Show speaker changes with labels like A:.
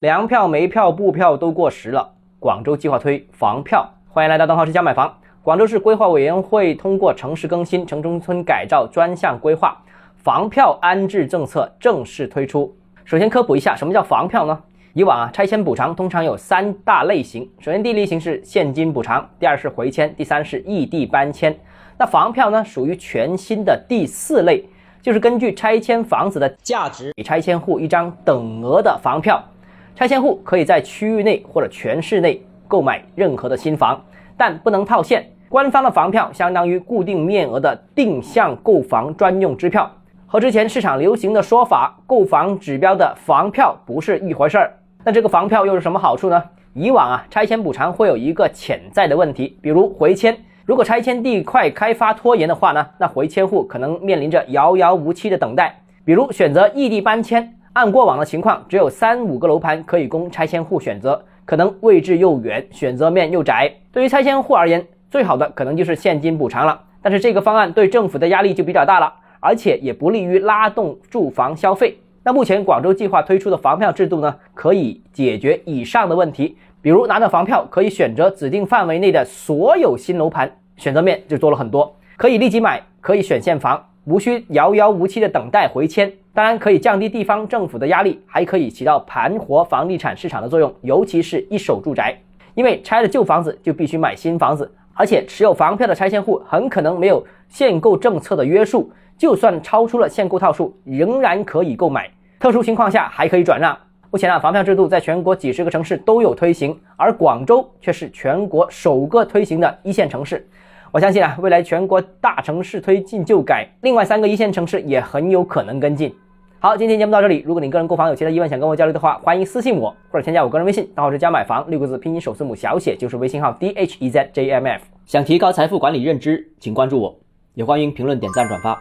A: 粮票、煤票、布票都过时了，广州计划推房票。欢迎来到东浩之家买房。广州市规划委员会通过城市更新、城中村改造专项规划，房票安置政策正式推出。首先科普一下，什么叫房票呢？以往啊，拆迁补偿通常有三大类型。首先，第一类型是现金补偿，第二是回迁，第三是异地搬迁。那房票呢，属于全新的第四类，就是根据拆迁房子的价值，给拆迁户一张等额的房票。拆迁户可以在区域内或者全市内购买任何的新房，但不能套现。官方的房票相当于固定面额的定向购房专用支票，和之前市场流行的说法购房指标的房票不是一回事儿。那这个房票又是什么好处呢？以往啊，拆迁补偿会有一个潜在的问题，比如回迁。如果拆迁地块开发拖延的话呢，那回迁户可能面临着遥遥无期的等待。比如选择异地搬迁。按过往的情况，只有三五个楼盘可以供拆迁户选择，可能位置又远，选择面又窄。对于拆迁户而言，最好的可能就是现金补偿了。但是这个方案对政府的压力就比较大了，而且也不利于拉动住房消费。那目前广州计划推出的房票制度呢，可以解决以上的问题。比如拿到房票，可以选择指定范围内的所有新楼盘，选择面就多了很多，可以立即买，可以选现房。无需遥遥无期的等待回迁，当然可以降低地方政府的压力，还可以起到盘活房地产市场的作用，尤其是一手住宅。因为拆了旧房子就必须买新房子，而且持有房票的拆迁户很可能没有限购政策的约束，就算超出了限购套数，仍然可以购买。特殊情况下还可以转让。目前啊，房票制度在全国几十个城市都有推行，而广州却是全国首个推行的一线城市。我相信啊，未来全国大城市推进旧改，另外三个一线城市也很有可能跟进。好，今天节目到这里。如果你个人购房有其他疑问想跟我交流的话，欢迎私信我或者添加我个人微信，账号是加买房六个字拼音首字母小写就是微信号 d h e z j m f。想提高财富管理认知，请关注我，也欢迎评论点赞转发。